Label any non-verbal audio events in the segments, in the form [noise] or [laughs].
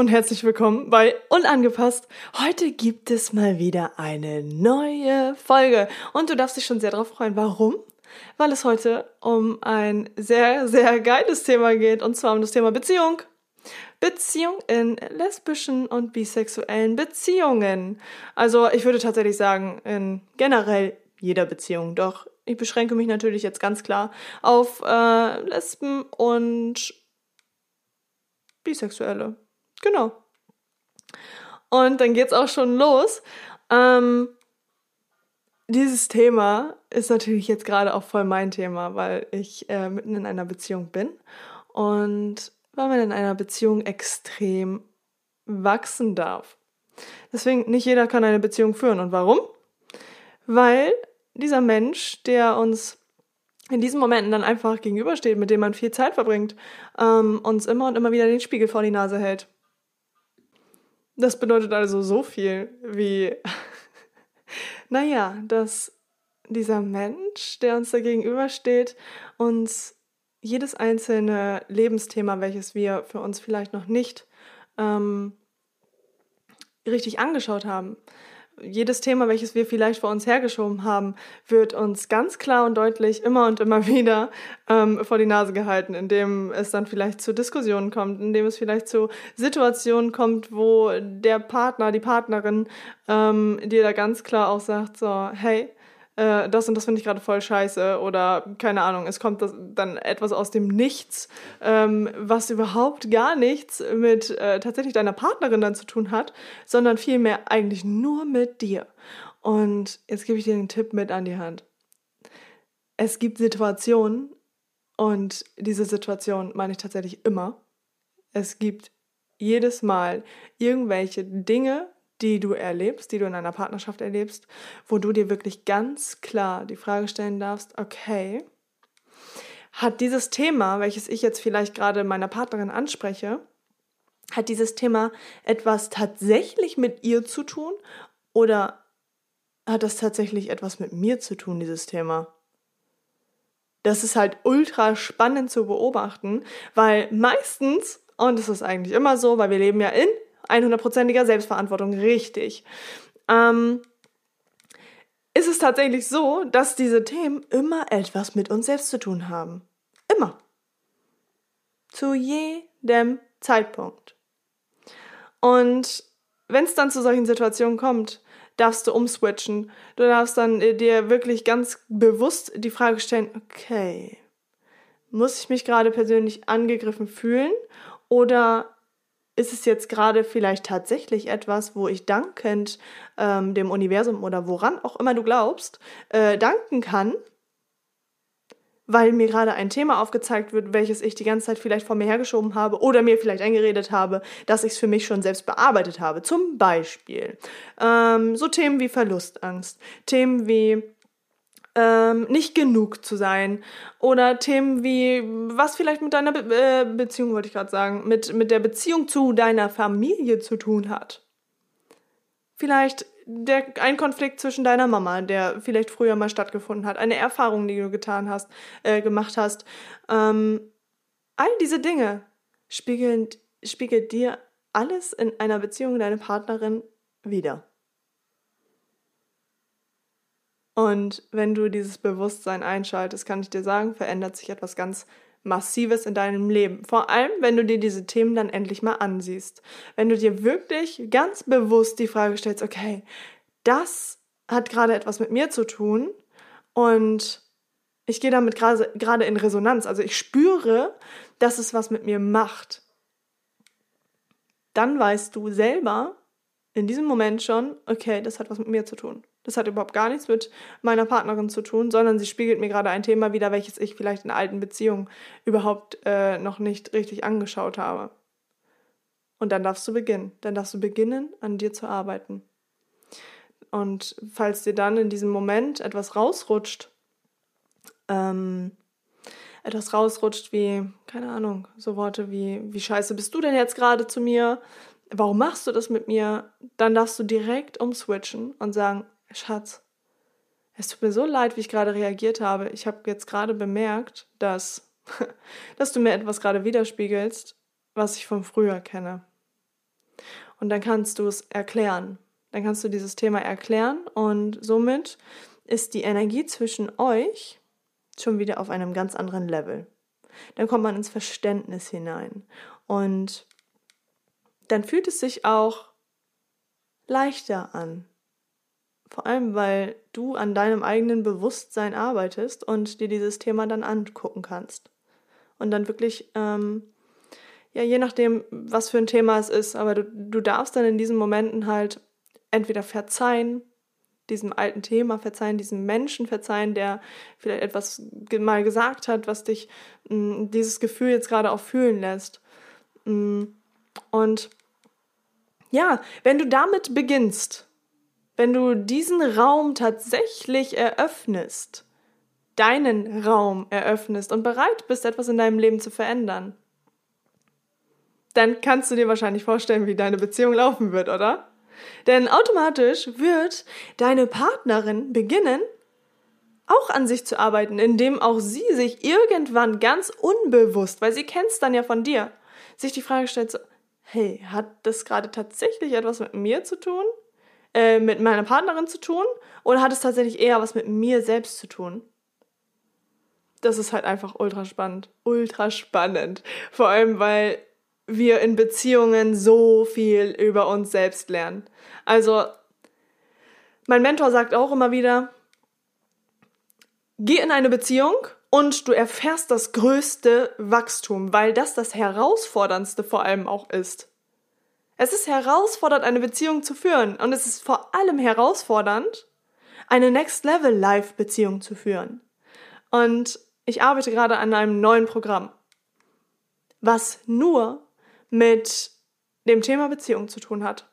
Und herzlich willkommen bei Unangepasst. Heute gibt es mal wieder eine neue Folge und du darfst dich schon sehr darauf freuen. Warum? Weil es heute um ein sehr, sehr geiles Thema geht und zwar um das Thema Beziehung. Beziehung in lesbischen und bisexuellen Beziehungen. Also ich würde tatsächlich sagen, in generell jeder Beziehung. Doch ich beschränke mich natürlich jetzt ganz klar auf äh, Lesben und Bisexuelle. Genau. Und dann geht's auch schon los. Ähm, dieses Thema ist natürlich jetzt gerade auch voll mein Thema, weil ich äh, mitten in einer Beziehung bin und weil man in einer Beziehung extrem wachsen darf. Deswegen, nicht jeder kann eine Beziehung führen. Und warum? Weil dieser Mensch, der uns in diesen Momenten dann einfach gegenübersteht, mit dem man viel Zeit verbringt, ähm, uns immer und immer wieder den Spiegel vor die Nase hält. Das bedeutet also so viel wie, [laughs] naja, dass dieser Mensch, der uns da gegenübersteht, uns jedes einzelne Lebensthema, welches wir für uns vielleicht noch nicht ähm, richtig angeschaut haben, jedes Thema, welches wir vielleicht vor uns hergeschoben haben, wird uns ganz klar und deutlich immer und immer [laughs] wieder ähm, vor die Nase gehalten, indem es dann vielleicht zu Diskussionen kommt, indem es vielleicht zu Situationen kommt, wo der Partner, die Partnerin ähm, dir da ganz klar auch sagt, so, hey, äh, das und das finde ich gerade voll scheiße oder keine Ahnung, es kommt das, dann etwas aus dem Nichts, ähm, was überhaupt gar nichts mit äh, tatsächlich deiner Partnerin dann zu tun hat, sondern vielmehr eigentlich nur mit dir. Und jetzt gebe ich dir den Tipp mit an die Hand. Es gibt Situationen und diese Situation meine ich tatsächlich immer. Es gibt jedes Mal irgendwelche Dinge, die du erlebst, die du in einer Partnerschaft erlebst, wo du dir wirklich ganz klar die Frage stellen darfst, okay, hat dieses Thema, welches ich jetzt vielleicht gerade meiner Partnerin anspreche, hat dieses Thema etwas tatsächlich mit ihr zu tun oder hat das tatsächlich etwas mit mir zu tun, dieses Thema? Das ist halt ultra spannend zu beobachten, weil meistens, und es ist eigentlich immer so, weil wir leben ja in 100%iger Selbstverantwortung, richtig. Ähm, ist es tatsächlich so, dass diese Themen immer etwas mit uns selbst zu tun haben. Immer. Zu jedem Zeitpunkt. Und wenn es dann zu solchen Situationen kommt, darfst du umswitchen. Du darfst dann äh, dir wirklich ganz bewusst die Frage stellen, okay, muss ich mich gerade persönlich angegriffen fühlen oder ist es jetzt gerade vielleicht tatsächlich etwas, wo ich dankend ähm, dem Universum oder woran auch immer du glaubst, äh, danken kann, weil mir gerade ein Thema aufgezeigt wird, welches ich die ganze Zeit vielleicht vor mir hergeschoben habe oder mir vielleicht eingeredet habe, dass ich es für mich schon selbst bearbeitet habe. Zum Beispiel ähm, so Themen wie Verlustangst, Themen wie ähm, nicht genug zu sein oder Themen wie, was vielleicht mit deiner Be äh, Beziehung, wollte ich gerade sagen, mit, mit der Beziehung zu deiner Familie zu tun hat. Vielleicht der, ein Konflikt zwischen deiner Mama, der vielleicht früher mal stattgefunden hat, eine Erfahrung, die du getan hast, äh, gemacht hast. Ähm, all diese Dinge spiegeln, spiegelt dir alles in einer Beziehung deine Partnerin wieder. Und wenn du dieses Bewusstsein einschaltest, kann ich dir sagen, verändert sich etwas ganz Massives in deinem Leben. Vor allem, wenn du dir diese Themen dann endlich mal ansiehst. Wenn du dir wirklich ganz bewusst die Frage stellst, okay, das hat gerade etwas mit mir zu tun und ich gehe damit gerade in Resonanz. Also ich spüre, dass es was mit mir macht. Dann weißt du selber in diesem Moment schon, okay, das hat was mit mir zu tun. Das hat überhaupt gar nichts mit meiner Partnerin zu tun, sondern sie spiegelt mir gerade ein Thema wider, welches ich vielleicht in alten Beziehungen überhaupt äh, noch nicht richtig angeschaut habe. Und dann darfst du beginnen. Dann darfst du beginnen, an dir zu arbeiten. Und falls dir dann in diesem Moment etwas rausrutscht, ähm, etwas rausrutscht wie, keine Ahnung, so Worte wie, wie scheiße bist du denn jetzt gerade zu mir? Warum machst du das mit mir? Dann darfst du direkt umswitchen und sagen, Schatz, es tut mir so leid, wie ich gerade reagiert habe. Ich habe jetzt gerade bemerkt, dass, [laughs] dass du mir etwas gerade widerspiegelst, was ich von früher kenne. Und dann kannst du es erklären. Dann kannst du dieses Thema erklären und somit ist die Energie zwischen euch schon wieder auf einem ganz anderen Level. Dann kommt man ins Verständnis hinein und dann fühlt es sich auch leichter an. Vor allem, weil du an deinem eigenen Bewusstsein arbeitest und dir dieses Thema dann angucken kannst. Und dann wirklich ähm, ja, je nachdem, was für ein Thema es ist, aber du, du darfst dann in diesen Momenten halt entweder verzeihen, diesem alten Thema verzeihen, diesem Menschen verzeihen, der vielleicht etwas mal gesagt hat, was dich mh, mm, dieses Gefühl jetzt gerade auch fühlen lässt. Mh, mm, und ja, wenn du damit beginnst, wenn du diesen Raum tatsächlich eröffnest, deinen Raum eröffnest und bereit bist, etwas in deinem Leben zu verändern, dann kannst du dir wahrscheinlich vorstellen, wie deine Beziehung laufen wird, oder? Denn automatisch wird deine Partnerin beginnen, auch an sich zu arbeiten, indem auch sie sich irgendwann ganz unbewusst, weil sie kennt es dann ja von dir, sich die Frage stellt so, hey, hat das gerade tatsächlich etwas mit mir zu tun? Äh, mit meiner Partnerin zu tun? Oder hat es tatsächlich eher was mit mir selbst zu tun? Das ist halt einfach ultra spannend. Ultra spannend. Vor allem, weil wir in Beziehungen so viel über uns selbst lernen. Also, mein Mentor sagt auch immer wieder, geh in eine Beziehung und du erfährst das größte Wachstum, weil das das herausforderndste vor allem auch ist. Es ist herausfordernd, eine Beziehung zu führen und es ist vor allem herausfordernd, eine Next Level Life Beziehung zu führen. Und ich arbeite gerade an einem neuen Programm, was nur mit dem Thema Beziehung zu tun hat.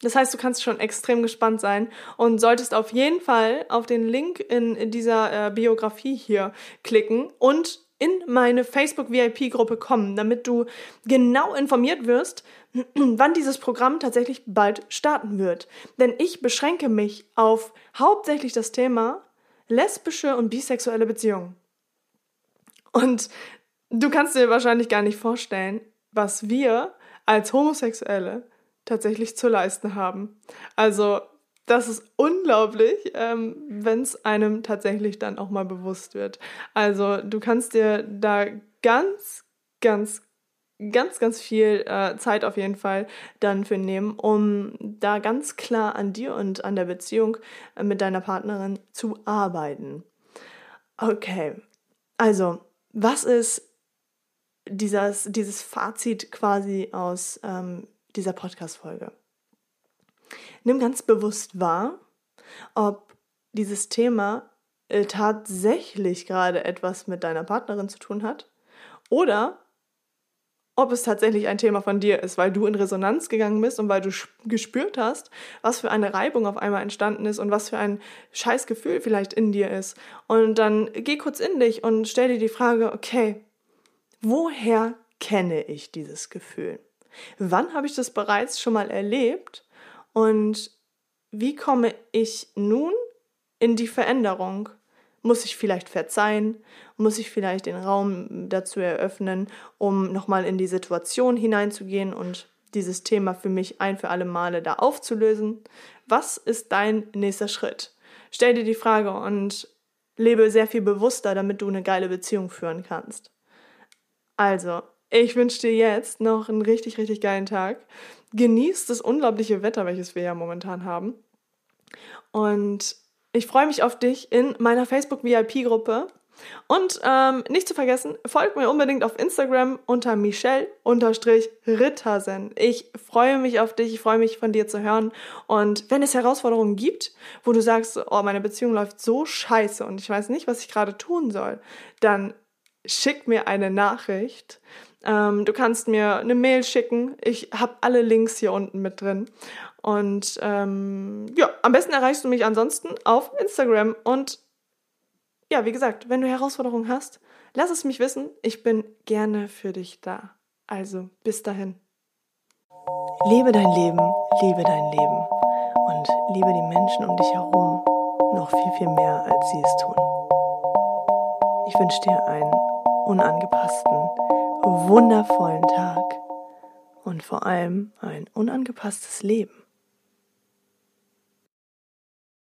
Das heißt, du kannst schon extrem gespannt sein und solltest auf jeden Fall auf den Link in dieser äh, Biografie hier klicken und in meine Facebook VIP Gruppe kommen, damit du genau informiert wirst, [clears throat] wann dieses Programm tatsächlich bald starten wird. Denn ich beschränke mich auf hauptsächlich das Thema lesbische und bisexuelle Beziehungen. Und Du kannst dir wahrscheinlich gar nicht vorstellen, was wir als Homosexuelle tatsächlich zu leisten haben. Also das ist unglaublich, ähm, wenn es einem tatsächlich dann auch mal bewusst wird. Also du kannst dir da ganz, ganz, ganz, ganz viel äh, Zeit auf jeden Fall dann für nehmen, um da ganz klar an dir und an der Beziehung äh, mit deiner Partnerin zu arbeiten. Okay, also was ist dieses, dieses Fazit quasi aus ähm, dieser Podcast-Folge. Nimm ganz bewusst wahr, ob dieses Thema äh, tatsächlich gerade etwas mit deiner Partnerin zu tun hat oder ob es tatsächlich ein Thema von dir ist, weil du in Resonanz gegangen bist und weil du gespürt hast, was für eine Reibung auf einmal entstanden ist und was für ein Scheißgefühl vielleicht in dir ist. Und dann geh kurz in dich und stell dir die Frage, okay, Woher kenne ich dieses Gefühl? Wann habe ich das bereits schon mal erlebt? Und wie komme ich nun in die Veränderung? Muss ich vielleicht verzeihen? Muss ich vielleicht den Raum dazu eröffnen, um nochmal in die Situation hineinzugehen und dieses Thema für mich ein für alle Male da aufzulösen? Was ist dein nächster Schritt? Stell dir die Frage und lebe sehr viel bewusster, damit du eine geile Beziehung führen kannst. Also, ich wünsche dir jetzt noch einen richtig, richtig geilen Tag. Genieß das unglaubliche Wetter, welches wir ja momentan haben. Und ich freue mich auf dich in meiner Facebook-VIP-Gruppe. Und ähm, nicht zu vergessen, folgt mir unbedingt auf Instagram unter Michelle-Rittersen. Ich freue mich auf dich, ich freue mich von dir zu hören. Und wenn es Herausforderungen gibt, wo du sagst, oh, meine Beziehung läuft so scheiße und ich weiß nicht, was ich gerade tun soll, dann schick mir eine Nachricht Ähm, du kannst mir eine Mail schicken. Ich habe alle Links hier unten mit drin. Und ähm, ja, am besten erreichst du mich ansonsten auf Instagram. Und ja, wie gesagt, wenn du Herausforderungen hast, lass es mich wissen. Ich bin gerne für dich da. Also, bis dahin. Lebe dein Leben, liebe dein Leben und liebe die Menschen um dich herum noch viel, viel mehr, als sie es tun. Ich wünsche dir einen unangepassten, wundervollen Tag und vor allem ein unangepasstes Leben.